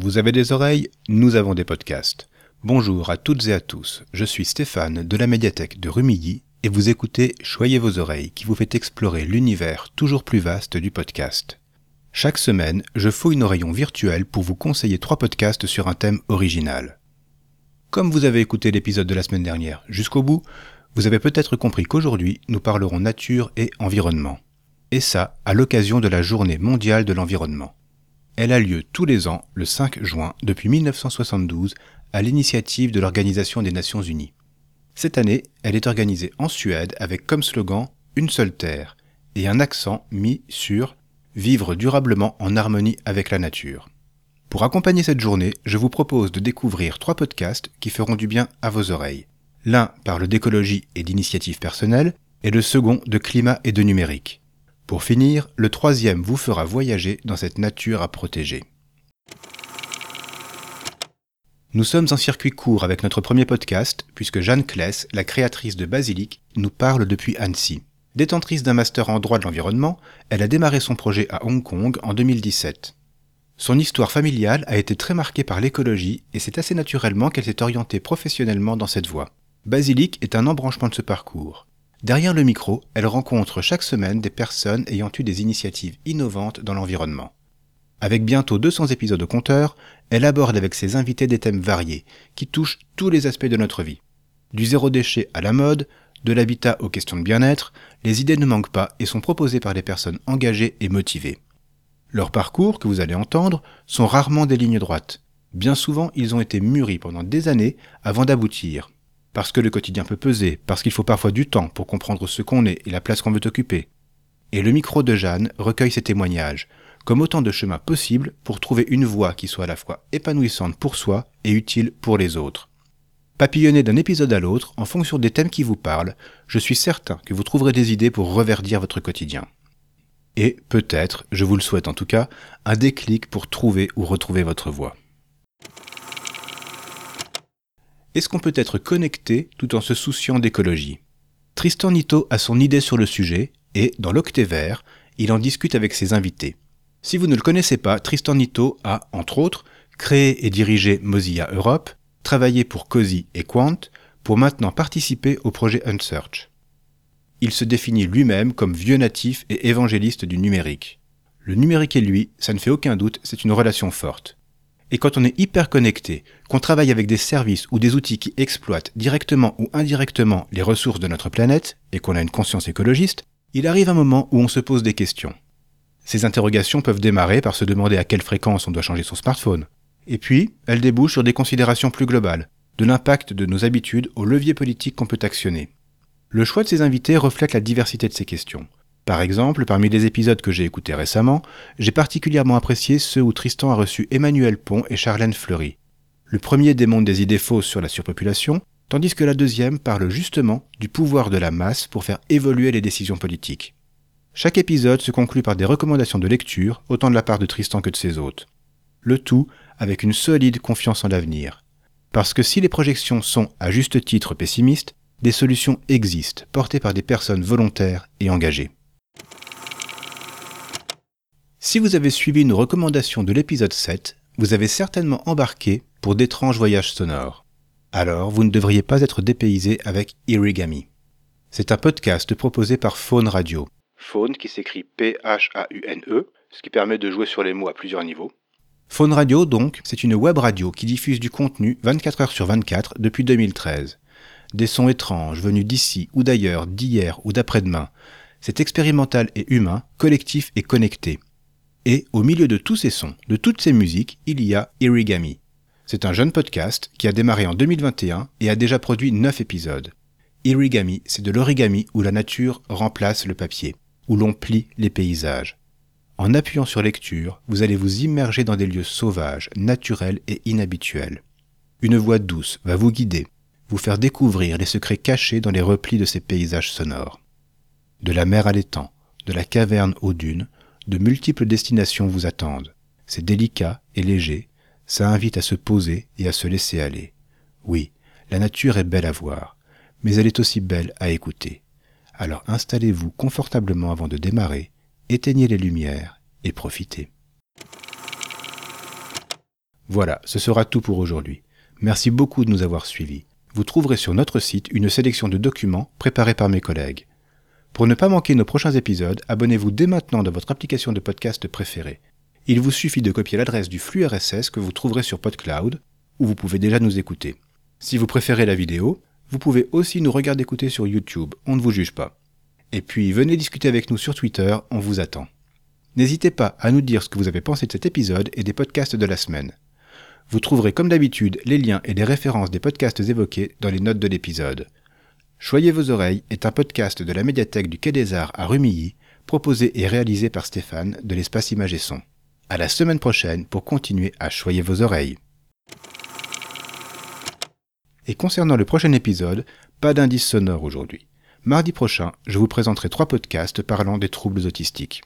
Vous avez des oreilles Nous avons des podcasts. Bonjour à toutes et à tous, je suis Stéphane de la médiathèque de Rumilly et vous écoutez Choyez vos oreilles qui vous fait explorer l'univers toujours plus vaste du podcast. Chaque semaine, je fouille nos rayons virtuels pour vous conseiller trois podcasts sur un thème original. Comme vous avez écouté l'épisode de la semaine dernière jusqu'au bout, vous avez peut-être compris qu'aujourd'hui, nous parlerons nature et environnement. Et ça, à l'occasion de la Journée mondiale de l'environnement. Elle a lieu tous les ans, le 5 juin, depuis 1972, à l'initiative de l'Organisation des Nations Unies. Cette année, elle est organisée en Suède avec comme slogan Une seule terre et un accent mis sur Vivre durablement en harmonie avec la nature. Pour accompagner cette journée, je vous propose de découvrir trois podcasts qui feront du bien à vos oreilles. L'un parle d'écologie et d'initiative personnelle, et le second de climat et de numérique. Pour finir, le troisième vous fera voyager dans cette nature à protéger. Nous sommes en circuit court avec notre premier podcast, puisque Jeanne Kless, la créatrice de Basilic, nous parle depuis Annecy. Détentrice d'un master en droit de l'environnement, elle a démarré son projet à Hong Kong en 2017. Son histoire familiale a été très marquée par l'écologie et c'est assez naturellement qu'elle s'est orientée professionnellement dans cette voie. Basilic est un embranchement de ce parcours. Derrière le micro, elle rencontre chaque semaine des personnes ayant eu des initiatives innovantes dans l'environnement. Avec bientôt 200 épisodes au compteur, elle aborde avec ses invités des thèmes variés, qui touchent tous les aspects de notre vie. Du zéro déchet à la mode, de l'habitat aux questions de bien-être, les idées ne manquent pas et sont proposées par des personnes engagées et motivées. Leurs parcours, que vous allez entendre, sont rarement des lignes droites. Bien souvent, ils ont été mûris pendant des années avant d'aboutir. Parce que le quotidien peut peser, parce qu'il faut parfois du temps pour comprendre ce qu'on est et la place qu'on veut occuper. Et le micro de Jeanne recueille ces témoignages, comme autant de chemins possibles pour trouver une voie qui soit à la fois épanouissante pour soi et utile pour les autres. Papillonnez d'un épisode à l'autre en fonction des thèmes qui vous parlent, je suis certain que vous trouverez des idées pour reverdir votre quotidien. Et peut-être, je vous le souhaite en tout cas, un déclic pour trouver ou retrouver votre voie. Est-ce qu'on peut être connecté tout en se souciant d'écologie? Tristan Nito a son idée sur le sujet et, dans l'octet vert, il en discute avec ses invités. Si vous ne le connaissez pas, Tristan Nito a, entre autres, créé et dirigé Mozilla Europe, travaillé pour COSI et Quant, pour maintenant participer au projet Unsearch. Il se définit lui-même comme vieux natif et évangéliste du numérique. Le numérique et lui, ça ne fait aucun doute, c'est une relation forte. Et quand on est hyper connecté, qu'on travaille avec des services ou des outils qui exploitent directement ou indirectement les ressources de notre planète, et qu'on a une conscience écologiste, il arrive un moment où on se pose des questions. Ces interrogations peuvent démarrer par se demander à quelle fréquence on doit changer son smartphone. Et puis, elles débouchent sur des considérations plus globales, de l'impact de nos habitudes aux leviers politiques qu'on peut actionner. Le choix de ces invités reflète la diversité de ces questions. Par exemple, parmi les épisodes que j'ai écoutés récemment, j'ai particulièrement apprécié ceux où Tristan a reçu Emmanuel Pont et Charlène Fleury. Le premier démontre des idées fausses sur la surpopulation, tandis que la deuxième parle justement du pouvoir de la masse pour faire évoluer les décisions politiques. Chaque épisode se conclut par des recommandations de lecture, autant de la part de Tristan que de ses hôtes. Le tout avec une solide confiance en l'avenir. Parce que si les projections sont, à juste titre, pessimistes, des solutions existent, portées par des personnes volontaires et engagées. Si vous avez suivi nos recommandations de l'épisode 7, vous avez certainement embarqué pour d'étranges voyages sonores. Alors, vous ne devriez pas être dépaysé avec Irigami. C'est un podcast proposé par Faune Radio. Faune qui s'écrit P-H-A-U-N-E, ce qui permet de jouer sur les mots à plusieurs niveaux. Faune Radio, donc, c'est une web radio qui diffuse du contenu 24 heures sur 24 depuis 2013. Des sons étranges venus d'ici ou d'ailleurs, d'hier ou d'après-demain. C'est expérimental et humain, collectif et connecté. Et au milieu de tous ces sons, de toutes ces musiques, il y a Irigami. C'est un jeune podcast qui a démarré en 2021 et a déjà produit 9 épisodes. Irigami, c'est de l'origami où la nature remplace le papier, où l'on plie les paysages. En appuyant sur lecture, vous allez vous immerger dans des lieux sauvages, naturels et inhabituels. Une voix douce va vous guider, vous faire découvrir les secrets cachés dans les replis de ces paysages sonores. De la mer à l'étang, de la caverne aux dunes, de multiples destinations vous attendent. C'est délicat et léger, ça invite à se poser et à se laisser aller. Oui, la nature est belle à voir, mais elle est aussi belle à écouter. Alors installez-vous confortablement avant de démarrer, éteignez les lumières et profitez. Voilà, ce sera tout pour aujourd'hui. Merci beaucoup de nous avoir suivis. Vous trouverez sur notre site une sélection de documents préparés par mes collègues. Pour ne pas manquer nos prochains épisodes, abonnez-vous dès maintenant dans votre application de podcast préférée. Il vous suffit de copier l'adresse du flux RSS que vous trouverez sur PodCloud, où vous pouvez déjà nous écouter. Si vous préférez la vidéo, vous pouvez aussi nous regarder écouter sur YouTube, on ne vous juge pas. Et puis venez discuter avec nous sur Twitter, on vous attend. N'hésitez pas à nous dire ce que vous avez pensé de cet épisode et des podcasts de la semaine. Vous trouverez comme d'habitude les liens et les références des podcasts évoqués dans les notes de l'épisode. Choyez vos oreilles est un podcast de la médiathèque du Quai des Arts à Rumilly, proposé et réalisé par Stéphane de l'espace Image et Son. À la semaine prochaine pour continuer à choyer vos oreilles. Et concernant le prochain épisode, pas d'indice sonore aujourd'hui. Mardi prochain, je vous présenterai trois podcasts parlant des troubles autistiques.